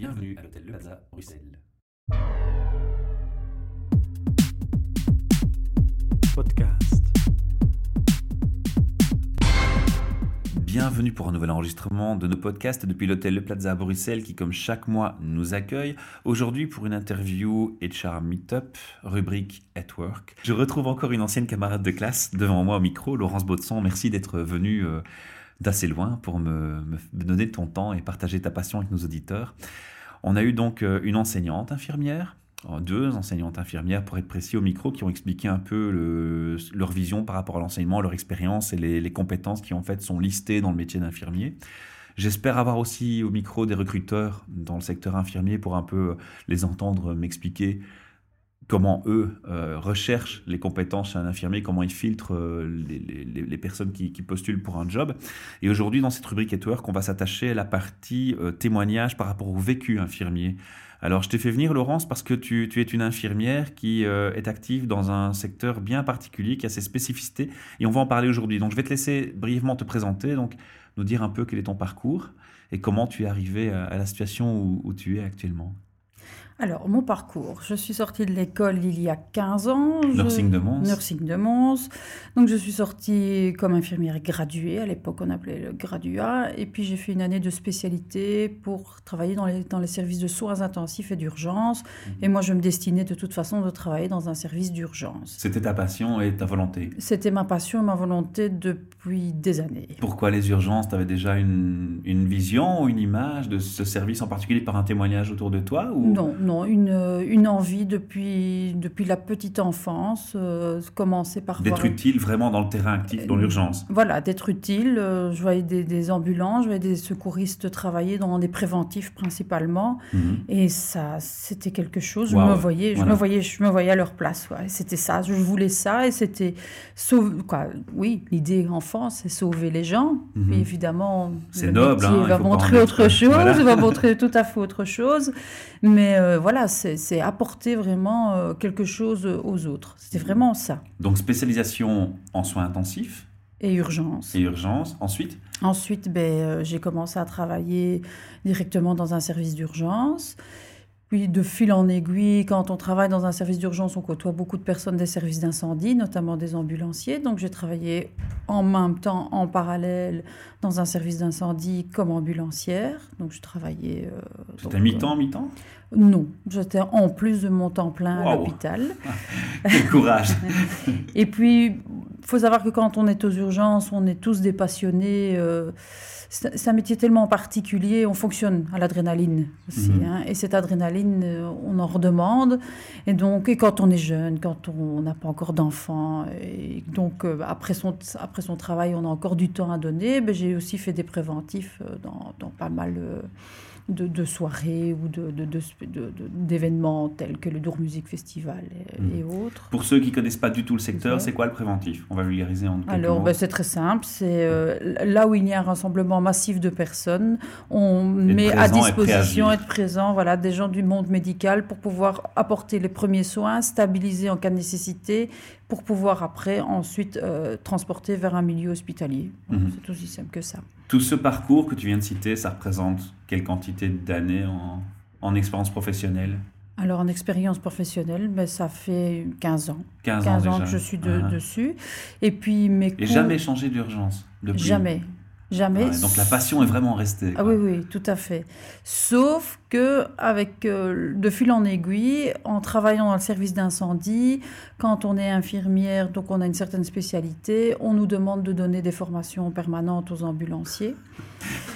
Bienvenue à l'hôtel Le Plaza, Bruxelles. Podcast. Bienvenue pour un nouvel enregistrement de nos podcasts depuis l'hôtel Le Plaza à Bruxelles qui, comme chaque mois, nous accueille. Aujourd'hui pour une interview HR Meetup, rubrique at Work. Je retrouve encore une ancienne camarade de classe devant moi au micro, Laurence Baudson. Merci d'être venue euh, d'assez loin pour me, donner ton temps et partager ta passion avec nos auditeurs. On a eu donc euh, une enseignante infirmière, euh, deux enseignantes infirmières pour être précis au micro qui ont expliqué un peu le- leur vision par rapport à l'enseignement, leur expérience et les, les compétences qui en fait sont listées dans le métier d'infirmier. J'espère avoir aussi au micro des recruteurs dans le secteur infirmier pour un peu les entendre m'expliquer comment eux euh, recherchent les compétences chez un infirmier, comment ils filtrent euh, les, personnes qui, postulent pour un job. Et aujourd'hui, dans cette rubrique At Work, on va s'attacher à la partie euh, témoignage par rapport au vécu infirmier. Alors, je t'ai fait venir, Laurence, parce que tu, es une infirmière qui est active dans un secteur bien particulier, qui a ses spécificités, et on va en parler aujourd'hui. Donc, je vais te laisser brièvement te présenter, donc nous dire un peu quel est ton parcours et comment tu es arrivé à, à la situation où tu es actuellement. Alors, mon parcours. Je suis sortie de l'école il y a 15 ans. Je- Nursing de Mons. Nursing de Mons. Donc, je suis sortie comme infirmière graduée. À l'époque, on appelait le graduat. Et puis, j'ai fait une année de spécialité pour travailler dans les, dans les services de soins intensifs et d'urgence. Mhm. Et moi, je me destinais de toute façon de travailler dans un service d'urgence. C'était ta passion et ta volonté. C'était ma passion et ma volonté depuis des années. Pourquoi les urgences? Tu avais déjà une, une vision ou une image de ce service en particulier par un témoignage autour de toi ou... Non, non, une, une envie depuis, depuis la petite enfance, euh, commencer par D'être utile vraiment dans le terrain actif, dans l'urgence. Voilà, d'être utile. euh, je voyais des, des ambulants, je voyais des secouristes travailler dans des préventifs principalement. Mhm. Et ça, c'était quelque chose. Je me voyais, je voilà. me voyais, je me voyais à leur place. ouais. C'était ça. Je voulais ça et c'était. Quoi, oui, l'idée enfant, c'est sauver les gens. Mhm. Mais évidemment, C'est le noble, hein, il va montrer autre chose, Voilà. va montrer tout à fait autre chose. Mais euh, voilà, c'est apporter vraiment euh, quelque chose aux autres. C'était vraiment ça. Donc spécialisation en soins intensifs Et urgence. et urgences. Ensuite, Ensuite, ben, euh, j'ai commencé à travailler directement dans un service d'urgence. Puis, de fil en aiguille, quand on travaille dans un service d'urgence, on côtoie beaucoup de personnes des services d'incendie, notamment des ambulanciers. Donc, j'ai travaillé en même temps, en parallèle, dans un service d'incendie comme ambulancière. Donc, je travaillait. euh, c'était mi-temps, mi-temps? Non, j'étais en plus de mon temps plein à l'hôpital. Quel courage Et puis, il faut savoir que quand on est aux urgences, on est tous des passionnés. euh, c'est un métier tellement particulier, on fonctionne à l'adrénaline aussi. Mhm. hein, et cette adrénaline, euh, on en redemande. Et donc, et quand on est jeune, quand on n'a pas encore d'enfants, et donc euh, après, son, après son travail, on a encore du temps à donner, ben, j'ai aussi fait des préventifs euh, dans, dans pas mal euh, de, de soirées ou de- de- de- d'événements tels que le Dour Music Festival et, et autres. Pour ceux qui connaissent pas du tout le secteur, c'est quoi le préventif? On va vulgariser en quelques Alors, ben, c'est très simple. C'est euh, là où il y a un rassemblement massif de personnes, on Être met à disposition, être présent, voilà, des gens du monde médical pour pouvoir apporter les premiers soins, stabiliser en cas de nécessité, pour pouvoir après ensuite euh, transporter vers un milieu hospitalier. Mhm. C'est aussi simple que ça. Tout ce parcours que tu viens de citer, ça représente quelle quantité d'années en, en expérience professionnelle? Alors, en expérience professionnelle, ben, ça fait 15 ans. 15, 15 ans que je suis de- Ah. dessus. Et puis, mes Et cours- jamais changé d'urgence depuis Jamais. Jamais. Ouais, donc la passion est vraiment restée. Ah oui, oui, tout à fait. Sauf que avec euh, de fil en aiguille, en travaillant dans le service d'incendie, quand on est infirmière, donc on a une certaine spécialité, on nous demande de donner des formations permanentes aux ambulanciers.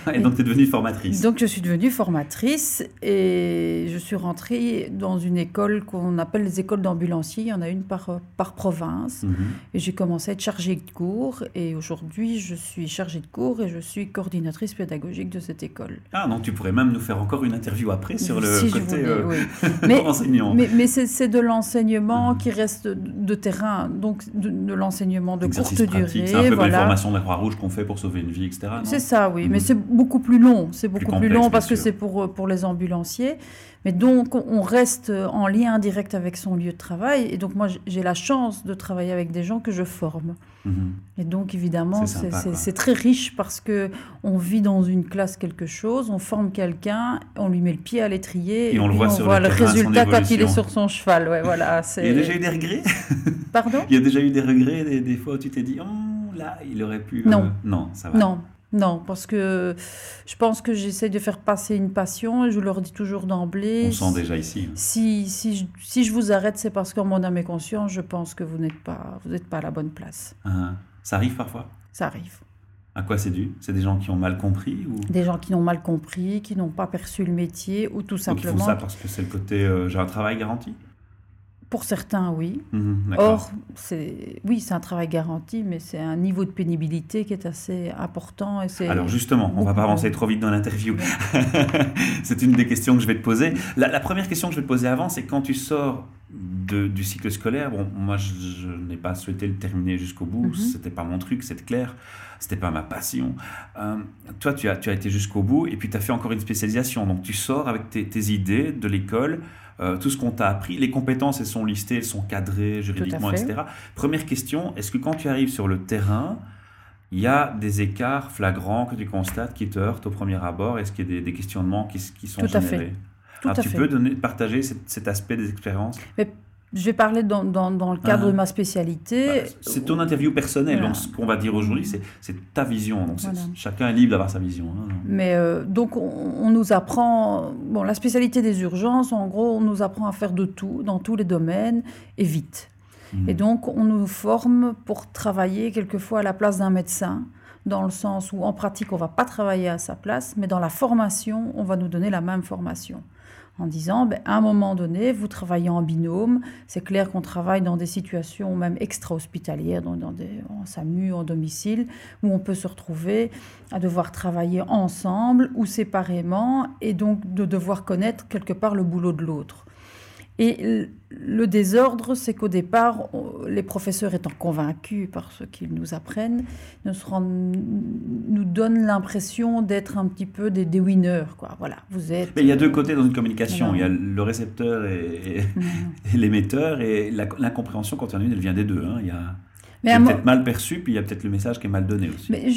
Et donc tu es devenue formatrice. Donc je suis devenue formatrice et je suis rentrée dans une école qu'on appelle les écoles d'ambulanciers. Il y en a une par, par province. Mhm. Et j'ai commencé à être chargée de cours et aujourd'hui je suis chargée de cours et je suis coordinatrice pédagogique de cette école. Ah, donc tu pourrais même nous faire encore une interview après sur le Si côté voulais, euh, oui. Mais, enseignant. mais, mais c'est de l'enseignement Mhm. qui reste de, terrain, donc de, de l'enseignement de Exercice courte pratique. durée. C'est un peu comme les voilà. formations de la Croix-Rouge qu'on fait pour sauver une vie, etc. non? C'est ça, oui. Mais c'est beaucoup plus long. C'est beaucoup plus, complexe, long parce que c'est pour, pour les ambulanciers. Mais donc, on reste en lien direct avec son lieu de travail. Et donc, moi, j'ai la chance de travailler avec des gens que je forme. Mhm. Et donc évidemment, C'est très riche parce que on vit dans une classe quelque chose, on forme quelqu'un, on lui met le pied à l'étrier et, on, le voit, sur voit le, résultat quand il est sur son cheval. Ouais, voilà, il y a déjà eu des regrets Pardon? Il y a déjà eu des regrets, des, fois où tu t'es dit, oh, là, il aurait pu... Euh, non. Non, ça va. Non, non, parce que je pense que j'essaie de faire passer une passion et je leur dis toujours d'emblée. On sent déjà ici. Si, si, je, si je vous arrête, c'est parce qu'en mon âme et conscience, je pense que vous n'êtes pas, vous pas à la bonne place. Ah, ça arrive parfois? Ça arrive. À quoi c'est dû? C'est des gens qui ont mal compris ou... Des gens qui n'ont mal compris, qui n'ont pas perçu le métier ou tout simplement. Ou qui font ça parce que c'est le côté euh, j'ai un travail garanti? Pour certains, oui. Mhm, Or, c'est oui, c'est un travail garanti, mais c'est un niveau de pénibilité qui est assez important. Et Alors justement, on va pas avancer trop vite dans l'interview. c'est une des questions que je vais te poser. La, première question que je vais te poser avant, c'est quand tu sors de, du cycle scolaire. Bon, moi, je, n'ai pas souhaité le terminer jusqu'au bout. Ce mhm. n'était C'était pas mon truc, c'est clair. C'était pas ma passion. Euh, toi, tu as, tu as été jusqu'au bout et puis tu as fait encore une spécialisation. Donc, tu sors avec tes, tes idées de l'école. Euh, tout ce qu'on t'a appris. Les compétences, elles sont listées, elles sont cadrées juridiquement, etc. Première question, est-ce que quand tu arrives sur le terrain, il y a des écarts flagrants que tu constates qui te heurtent au premier abord? Est-ce qu'il y a des, questionnements qui, qui sont tout générés? Tout tu peux donner, partager cet, aspect des expériences je vais parler dans, dans, dans le cadre de ah. ma spécialité. Bah, c'est ton interview personnelle. Donc, ce qu'on va dire aujourd'hui, c'est ta vision. Donc, chacun est libre d'avoir sa vision. Hein. Mais euh, donc, on, nous apprend. Bon, la spécialité des urgences, en gros, on nous apprend à faire de tout, dans tous les domaines, et vite. Mmh. Et donc, on nous forme pour travailler quelquefois à la place d'un médecin dans le sens où en pratique, on va pas travailler à sa place, mais dans la formation, on va nous donner la même formation en disant, ben, à un moment donné, vous travaillez en binôme. C'est clair qu'on travaille dans des situations même extra-hospitalières, dans, dans des, en SAMU, en domicile, où on peut se retrouver à devoir travailler ensemble ou séparément, et donc de devoir connaître quelque part le boulot de l'autre. Et le désordre, c'est qu'au départ, les professeurs étant convaincus par ce qu'ils nous apprennent, nous, donnent l'impression d'être un petit peu des, winners. Quoi. Voilà, vous êtes. Mais il y a deux côtés dans une communication. Il y a le récepteur et, l'émetteur, et l'incompréhension, quand il y en a une, elle vient des deux. Hein. Il y a, peut-être mal perçu, puis il y a peut-être le message qui est mal donné aussi. Mais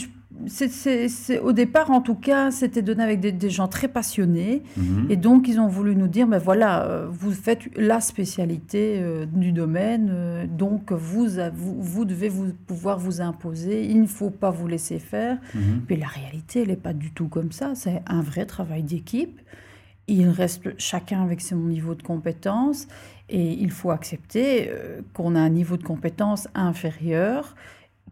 c'est, au départ, en tout cas, c'était donné avec des, gens très passionnés. Mhm. Et donc, ils ont voulu nous dire, ben voilà, euh, vous faites la spécialité euh, du domaine, euh, donc vous, vous, vous, devez vous, pouvoir vous imposer, il ne faut pas vous laisser faire. Mhm. Mais la réalité, elle n'est pas du tout comme ça. C'est un vrai travail d'équipe. Il reste chacun avec son niveau de compétence et il faut accepter qu'on a un niveau de compétence inférieur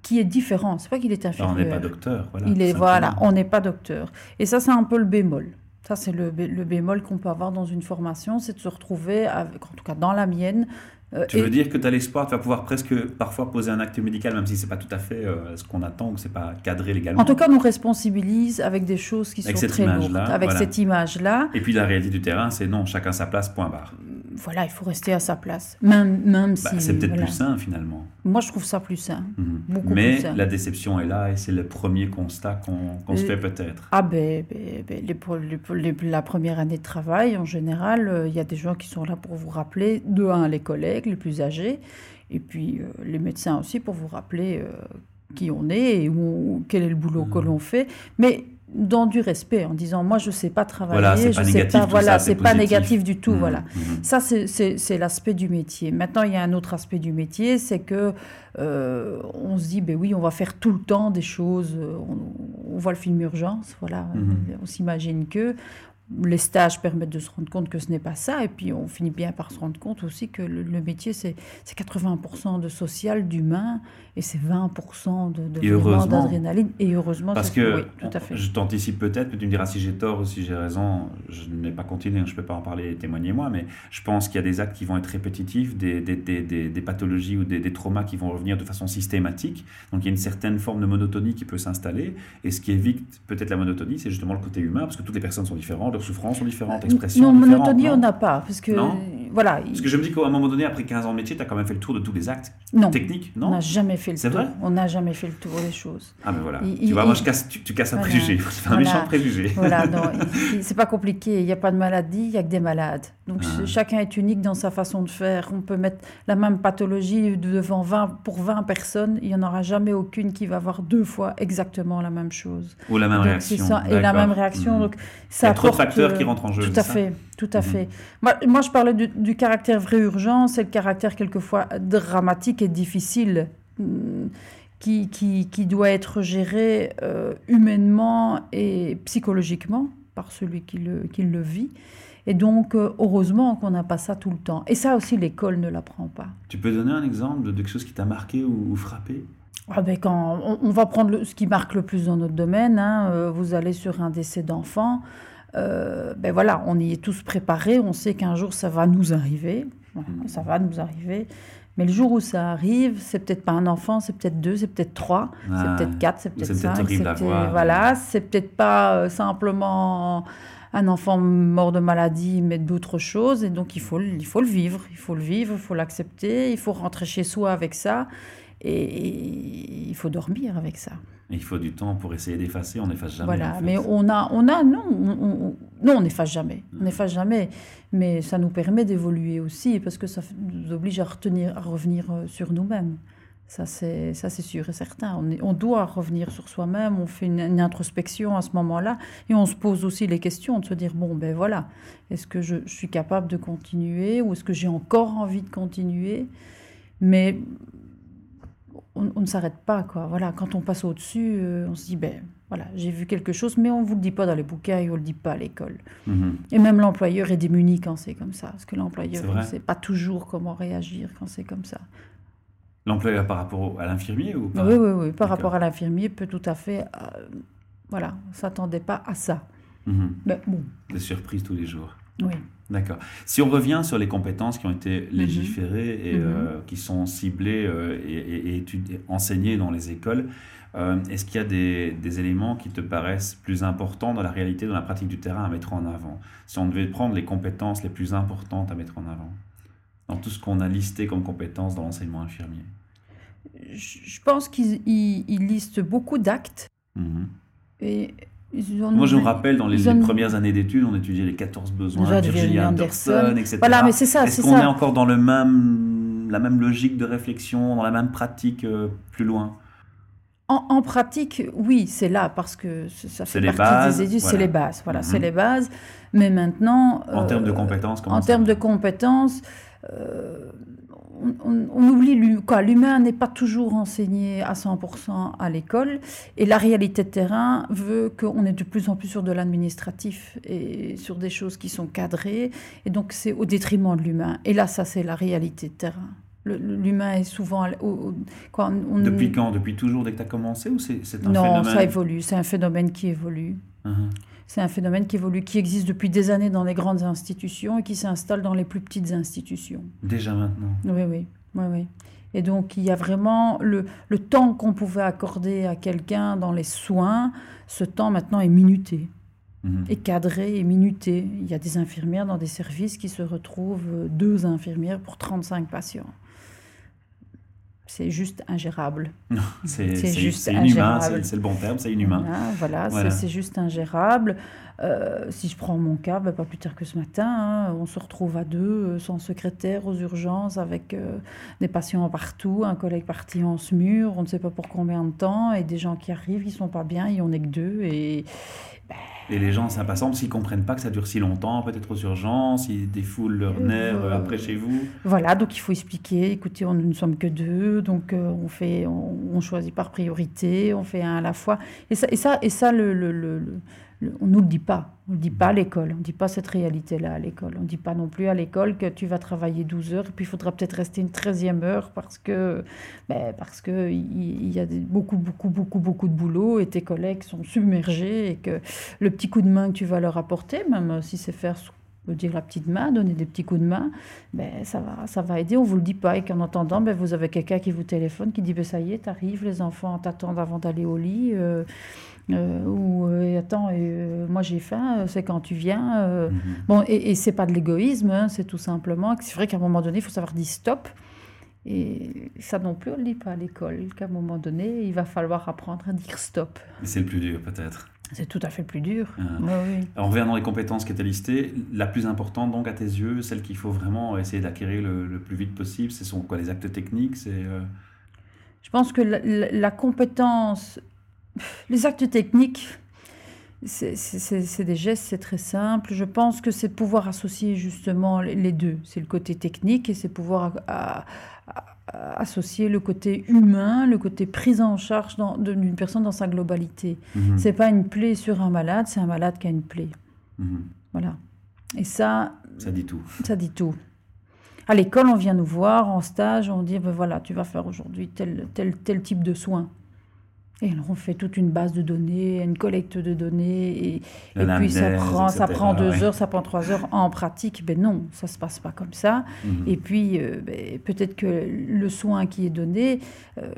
qui est différent. C'est pas qu'il est inférieur. on n'est pas docteur. Voilà, Il est voilà, on n'est pas docteur. Et ça, c'est un peu le bémol. Ça, c'est le, le, bémol qu'on peut avoir dans une formation, c'est de se retrouver, avec, en tout cas dans la mienne, euh, tu veux dire que tu as l'espoir, tu vas pouvoir presque parfois poser un acte médical, même si c'est pas tout à fait euh, ce qu'on attend ou c'est pas cadré légalement. En tout cas, on nous responsabilise avec des choses qui sont très lourdes, avec cette image-là. Et puis la réalité du terrain, c'est non, chacun sa place, point barre. Voilà, il faut rester à sa place, même, même bah, si. C'est peut-être plus sain finalement. Moi, je trouve ça plus sain. Mhm. Beaucoup Mais la déception est là et c'est le premier constat qu'on se fait peut-être. Ah ben, ben, ben les, la première année de travail, en général, euh, il y a des gens qui sont là pour vous rappeler, de un, les collègues les plus âgés, et puis euh, les médecins aussi pour vous rappeler euh, qui on est et où, quel est le boulot que mmh. l'on fait. Mais dans du respect, en disant moi je sais pas travailler, voilà, je pas sais pas, voilà, c'est pas négatif du tout, mmh, voilà. Mmh. Ça c'est l'aspect du métier. Maintenant il y a un autre aspect du métier, c'est que euh, on se dit ben oui on va faire tout le temps des choses, on, voit le film urgence, voilà, on s'imagine que les stages permettent de se rendre compte que ce n'est pas ça, et puis on finit bien par se rendre compte aussi que le, métier, c'est 80% de social, d'humain, et c'est 20% de, de d'adrénaline. Et heureusement, parce que tout à fait. je t'anticipe peut-être, mais tu me diras si j'ai tort ou si j'ai raison. Je n'ai pas continué, hein, je ne peux pas en parler et témoigner moi, mais je pense qu'il y a des actes qui vont être répétitifs, des, des, des, des pathologies ou des, traumas qui vont revenir de façon systématique. Donc il y a une certaine forme de monotonie qui peut s'installer, et ce qui évite peut-être la monotonie, c'est justement le côté humain, parce que toutes les personnes sont différentes leurs souffrances sont différentes, expressions Non, monotonie, on n'a pas. Parce que, voilà. Parce que je me dis qu'à un moment donné, après 15 ans de métier, tu as quand même fait le tour de tous les actes Non. techniques, On non n'a jamais fait le C'est tour. vrai On n'a jamais fait le tour des choses. Ah ben voilà. Il- tu il- vois, moi, je casse, tu, tu casses un Voilà. préjugé. C'est un Voilà. méchant préjugé. Voilà, non, c'est pas compliqué. Il n'y a pas de maladie, il n'y a que des malades. Donc Ah. ch- chacun est unique dans sa façon de faire. On peut mettre la même pathologie devant 20, pour 20 personnes. Il n'y en aura jamais aucune qui va avoir deux fois exactement la même chose. Ou la même Donc, réaction. ça, et la même réaction. Mhm. Donc, ça de apporte, facteurs qui rentrent en jeu. Tout c'est à fait, tout à Mhm. fait. Moi, moi, je parlais du, du caractère vraie urgence et le caractère quelquefois dramatique et difficile hum, qui, qui, qui doit être géré euh, humainement et psychologiquement par celui qui le, qui le vit. Et donc, euh, heureusement qu'on n'a pas ça tout le temps. Et ça aussi, l'école ne l'apprend pas. Tu peux donner un exemple de quelque chose qui t'a marqué ou, ou frappé? Ah ben quand on, on va prendre le- ce qui marque le plus dans notre domaine, hein, euh, vous allez sur un décès d'enfant, euh, ben voilà, on y est tous préparés, on sait qu'un jour ça va nous arriver, Voilà, Mhm. ça va nous arriver, mais le jour où ça arrive, c'est peut-être pas un enfant, c'est peut-être deux, c'est peut-être trois, Ah, c'est peut-être quatre, c'est peut-être cinq, c'est voilà, c'est peut-être pas euh, simplement un enfant mort de maladie, mais d'autres choses, et donc il faut, il faut le vivre, il faut le vivre, il faut l'accepter, il faut rentrer chez soi avec ça, et, il faut dormir avec ça. Il faut du temps pour essayer d'effacer, on n'efface jamais. voilà, en fait. mais on a, on a, non, on, on- non, on n'efface jamais, on n'efface jamais, mais ça nous permet d'évoluer aussi, parce que ça nous oblige à, retenir, à revenir euh, sur nous-mêmes. Ça, c'est ça, c'est sûr et certain. On, est- on doit revenir sur soi-même, on fait une, une introspection à ce moment-là, et on se pose aussi les questions de se dire, bon, ben voilà, est-ce que je, je suis capable de continuer, ou est-ce que j'ai encore envie de continuer? Mais on, on ne s'arrête pas, quoi. Voilà, quand on passe au-dessus, euh, on se dit, ben voilà, j'ai vu quelque chose, mais on ne vous le dit pas dans les bouquins et on ne le dit pas à l'école. Mhm. Et même l'employeur est démuni quand c'est comme ça, parce que l'employeur ne sait pas toujours comment réagir quand c'est comme ça. L'employeur par rapport au- à l'infirmier ou pas? Oui, oui, oui. Par D'accord. rapport à l'infirmier, peut tout à fait. euh, voilà, on s'attendait pas à ça. Mhm. Mais bon, Des surprises tous les jours. oui. D'accord. Si on revient sur les compétences qui ont été Mhm. légiférées et euh, qui sont ciblées euh, et, et- et étudiées- enseignées dans les écoles, euh, est-ce qu'il y a des, des éléments qui te paraissent plus importants dans la réalité, dans la pratique du terrain à mettre en avant? Si on devait prendre les compétences les plus importantes à mettre en avant dans tout ce qu'on a listé comme compétences dans l'enseignement infirmier? Je pense qu'ils ils- ils listent beaucoup d'actes. Mhm. Et Moi, je me rappelle, dans les, premières années d'études, on étudiait les 14 besoins de Virginia Anderson, Anderson. etc. Voilà, mais c'est ça, Est-ce qu'on est encore dans le même, la même logique de réflexion, dans la même pratique euh, plus loin? En, en pratique, oui, c'est là parce que ça fait partie bases, des études, voilà. c'est les bases. Voilà, c'est Mhm. les bases. Mais maintenant, En euh, termes de compétences, comment en termes de compétences, euh, on, on- on oublie l'hu- quoi. L'humain n'est pas toujours enseigné à 100% à l'école, et la réalité de terrain veut qu'on est de plus en plus sur de l'administratif et sur des choses qui sont cadrées, et donc c'est au détriment de l'humain. Et là, ça c'est la réalité de terrain. L'humain est souvent à l- au- au- quoi, on- Depuis quand? Depuis toujours, dès que tu as commencé Ou c'est un non, phénomène? ça évolue. C'est un phénomène qui évolue. Mhm. C'est un phénomène qui évolue, qui existe depuis des années dans les grandes institutions et qui s'installe dans les plus petites institutions. Déjà maintenant. Oui, oui, oui, oui. Et donc, il y a vraiment le, le temps qu'on pouvait accorder à quelqu'un dans les soins, ce temps maintenant est minuté, Mhm. est cadré et minuté. Il y a des infirmières dans des services qui se retrouvent euh, deux infirmières pour 35 patients. C'est juste ingérable. C'est juste inhumain, ingérable. c'est le bon terme, c'est inhumain. Voilà, c'est- juste ingérable. Euh, si je prends mon cas, ben, pas plus tard que ce matin, hein, on se retrouve à deux, euh, sans secrétaire, aux urgences, avec euh, des patients partout, un collègue parti en SMUR, on ne sait pas pour combien de temps, et des gens qui arrivent, ils sont pas bien, et on n'est que deux, et Et les gens s'impatientent parce qu'ils comprennent pas que ça dure si longtemps, peut-être aux urgences, ils défoulent leurs Euh, nerfs euh, après chez vous. Voilà, donc il faut expliquer, écoutez, on, nous ne sommes que deux, donc euh, on, fait, on, on choisit par priorité, on fait un à la fois. Et ça, et ça, et ça le, le- le- le- le- on nous le dit pas. On ne le dit pas à l'école. On ne dit pas cette réalité-là à l'école. On ne dit pas non plus à l'école que tu vas travailler 12 heures et puis il faudra peut-être rester une 13e heure parce que ben, parce que il il y a beaucoup, beaucoup, beaucoup, beaucoup de boulot et tes collègues sont submergés et que le petit coup de main que tu vas leur apporter, même si c'est faire dire la petite main, donner des petits coups de main, ben, ça, va, ça va aider. On ne vous le dit pas. Et qu'en attendant, ben, vous avez quelqu'un qui vous téléphone, qui dit ben, Ça y est, t'arrives, les enfants t'attendent avant d'aller au lit. Euh, euh, ou euh, attends, moi j'ai faim, c'est quand tu viens. Mhm. Bon, et, et c'est pas de l'égoïsme, hein, c'est tout simplement que c'est vrai qu'à un moment donné, il faut savoir dire stop. Et ça non plus, on ne le dit pas à l'école, qu'à un moment donné, il va falloir apprendre à dire stop. C'est le plus dur, peut-être. C'est tout à fait plus dur. Ah. On revient dans les compétences qui étaient listées. La plus importante, donc, à tes yeux, celle qu'il faut vraiment essayer d'acquérir le, plus vite possible, ce sont quoi Les actes techniques c'est, euh, Je pense que la, compétence, les actes techniques, c'est, des gestes, c'est très simple. Je pense que c'est pouvoir associer justement les deux. C'est le côté technique et c'est pouvoir à, associer le côté humain, le côté prise en charge d'une personne dans sa globalité. Mhm. C'est pas une plaie sur un malade, c'est un malade qui a une plaie. Mhm. Voilà. Et ça. Ça dit tout. Ça dit tout. À l'école, on vient nous voir en stage, on dit ben voilà, tu vas faire aujourd'hui tel, tel, tel type de soins. Et alors on fait toute une base de données, une collecte de données, et, puis ça prend, ça prend deux heures, ça prend trois heures en pratique. Ben non, ça se passe pas comme ça. Mhm. Et puis euh, ben, peut-être que le soin qui est donné, euh,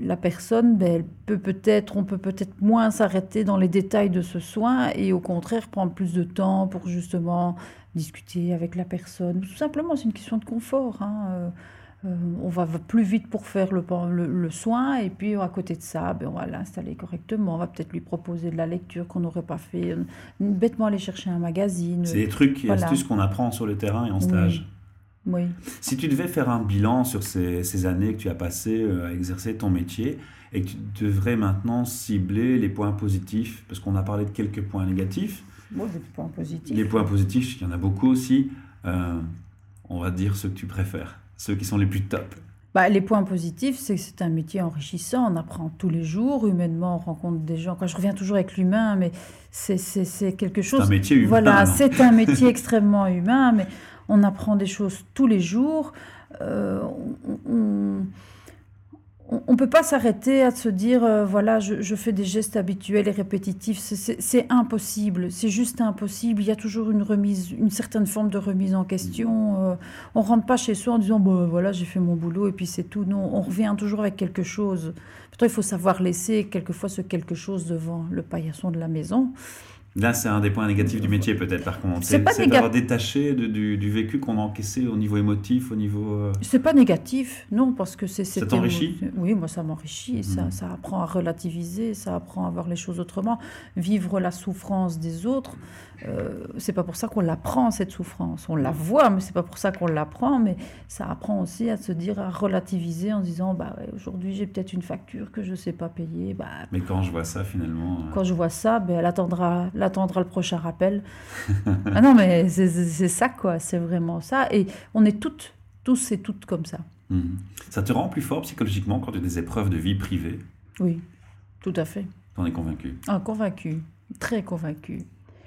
la personne, ben, elle peut peut-être, on peut peut-être moins s'arrêter dans les détails de ce soin et au contraire prendre plus de temps pour justement discuter avec la personne. Tout simplement, c'est une question de confort. Hein. Euh, on va plus vite pour faire le, le, soin et puis à côté de ça, ben, on va l'installer correctement. On va peut-être lui proposer de la lecture qu'on n'aurait pas fait, euh, bêtement aller chercher un magazine. C'est des trucs et astuces qu'on apprend sur le terrain et en stage. Oui. Si tu devais faire un bilan sur ces, années que tu as passées euh, à exercer ton métier et que tu devrais maintenant cibler les points positifs, parce qu'on a parlé de quelques points négatifs. les points positifs. Les points positifs, il y en a beaucoup aussi. on va dire ce que tu préfères ceux qui sont les plus top bah, les points positifs, c'est que c'est un métier enrichissant. On apprend tous les jours. Humainement, on rencontre des gens. Quand je reviens toujours avec l'humain, mais c'est quelque chose. C'est un métier humain. Voilà, c'est un métier extrêmement humain, mais on apprend des choses tous les jours. Euh, on, on ne peut pas s'arrêter à se dire, euh, voilà, je, fais des gestes habituels et répétitifs. C'est impossible, c'est juste impossible. Il y a toujours une remise, une certaine forme de remise en question. Euh, on rentre pas chez soi en disant, bon, voilà, j'ai fait mon boulot et puis c'est tout. Non, on revient toujours avec quelque chose. Pourtant, il faut savoir laisser quelquefois ce quelque chose devant le paillasson de la maison. Là, c'est un des points négatifs du métier, peut-être, par contre. C'est d'avoir détaché du, vécu qu'on a encaissé au niveau émotif, au niveau... Euh, c'est pas négatif, non, parce que c'est... Ça t'enrichit? Oui, moi, ça m'enrichit. Ça, mhm. ça apprend à relativiser, ça apprend à voir les choses autrement. Vivre la souffrance des autres, euh, c'est pas pour ça qu'on l'apprend, cette souffrance. On la voit, mais c'est pas pour ça qu'on l'apprend. Mais ça apprend aussi à se dire, à relativiser en se disant, bah aujourd'hui, j'ai peut-être une facture que je sais pas payer. Bah, mais quand je vois ça, finalement... Euh, quand je vois ça, ben, elle attendra attendra le prochain rappel. ah non, mais c'est ça, quoi. C'est vraiment ça. Et on est toutes, tous et toutes comme ça. Mhm. Ça te rend plus fort psychologiquement quand tu as des épreuves de vie privée Oui, tout à fait. T'en es convaincu? Ah, convaincu. Très convaincu.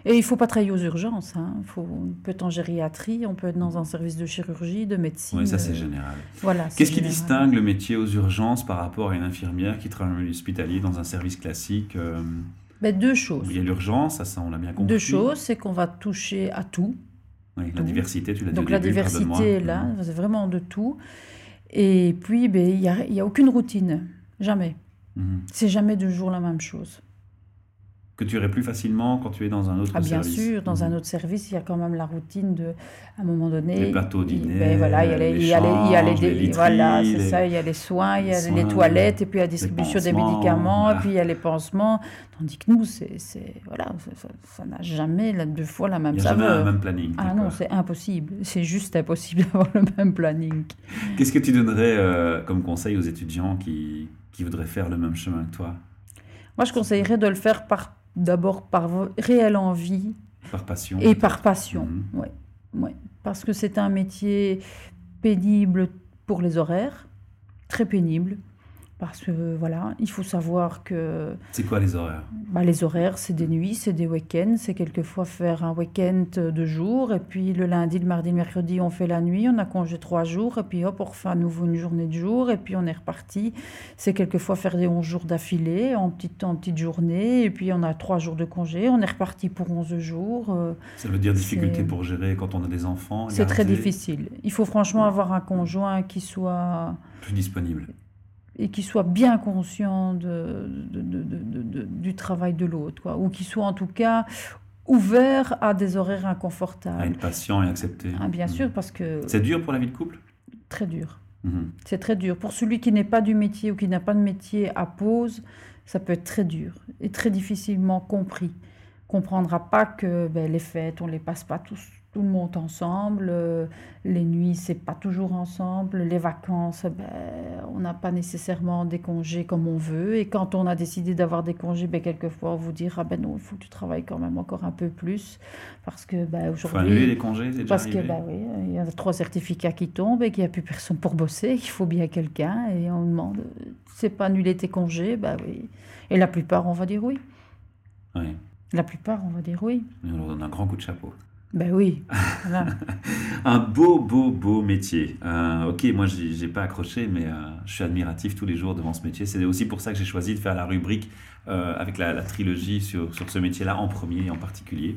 Et il ne faut pas travailler aux urgences. Hein. Faut, on peut être en gériatrie, on peut être dans un service de chirurgie, de médecine. Oui, ça c'est euh, général. Voilà, Qu'est-ce qui distingue le métier aux urgences par rapport à une infirmière qui travaille en hospitalier dans un service classique euh, ben, deux choses. Il y a l'urgence, ça, on l'a bien compris. Deux choses, c'est qu'on va toucher à tout. Oui, la diversité, tu l'as dit Donc la diversité est là, mhm. c'est vraiment de tout. Et puis, ben, il n'y a, y a, aucune routine, jamais. Mhm. C'est jamais de jour la même chose que tu irais plus facilement quand tu es dans un autre ah, bien service. Bien sûr, dans un mhm. autre service, il y a quand même la routine de, à un moment donné. Les plateaux dîner, ben voilà, il y a les, il a les, il y a les, voilà, c'est ça, il y a les soins, il y a les, toilettes, et puis la distribution des médicaments, et puis il y a les pansements. Tandis que nous, c'est, voilà, ça n'a jamais la, deux fois la même saveur. Jamais le même planning. Ah non, c'est impossible. C'est juste impossible d'avoir le même planning. Qu'est-ce que tu donnerais euh, comme conseil aux étudiants qui, qui voudraient faire le même chemin que toi? Moi, je conseillerais de le faire par d'abord par réelle envie. Par passion. Et par passion, oui. Mhm. Ouais, Parce que c'est un métier pénible pour les horaires, très pénible. Parce que voilà, il faut savoir que. C'est quoi les horaires? Bah, Les horaires, c'est des nuits, c'est des week-ends. C'est quelquefois faire un week-end de jour. Et puis le lundi, le mardi, le mercredi, on fait la nuit. On a congé trois jours. Et puis hop, on refait à nouveau une journée de jour. Et puis on est reparti. C'est quelquefois faire des 11 jours d'affilée en petite, en petite journée. Et puis on a trois jours de congé. On est reparti pour 11 jours. Euh, Ça veut dire difficulté pour gérer quand on a des enfants C'est très difficile. Il faut franchement avoir un conjoint qui soit. Plus disponible et qui soit bien conscient de, du travail de l'autre, ou qui soit en tout cas ouvert à des horaires inconfortables. À être patient et accepter. Ah, bien sûr, parce que... C'est dur pour la vie de couple? Très dur. Mhm. C'est très dur. Pour celui qui n'est pas du métier ou qui n'a pas de métier à pause, ça peut être très dur et très difficilement compris. Comprendra pas que ben, les fêtes, on les passe pas tous tout le monde ensemble. Euh, les nuits, c'est pas toujours ensemble. Les vacances, ben, on n'a pas nécessairement des congés comme on veut. Et quand on a décidé d'avoir des congés, ben, quelquefois, on vous dira, ben non, il faut que tu travailles quand même encore un peu plus. Parce que ben, aujourd'hui... Faut annuler les congés, c'est Parce que, ben, oui, il y a trois certificats qui tombent et qu'il n'y a plus personne pour bosser, qu'il faut bien quelqu'un. Et on demande, c'est pas annuler tes congés? Ben oui. Et la plupart, on va dire oui. Oui. La plupart, on va dire oui. Et on leur donne un grand coup de chapeau. Ben oui. un beau, beau, beau métier. Euh, ok, moi, j'ai pas accroché, mais euh, je suis admiratif tous les jours devant ce métier. C'est aussi pour ça que j'ai choisi de faire la rubrique euh, avec la, trilogie sur, sur ce métier-là en premier en particulier.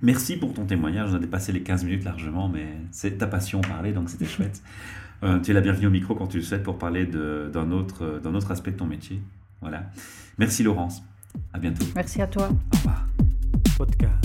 Merci pour ton témoignage. On a dépassé les 15 minutes largement, mais c'est ta passion parler, donc c'était chouette. tu es la bienvenue au micro quand tu le souhaites pour parler d'un autre, autre aspect de ton métier. Voilà. Merci Laurence. À bientôt. Merci à toi. Au revoir. Podcast.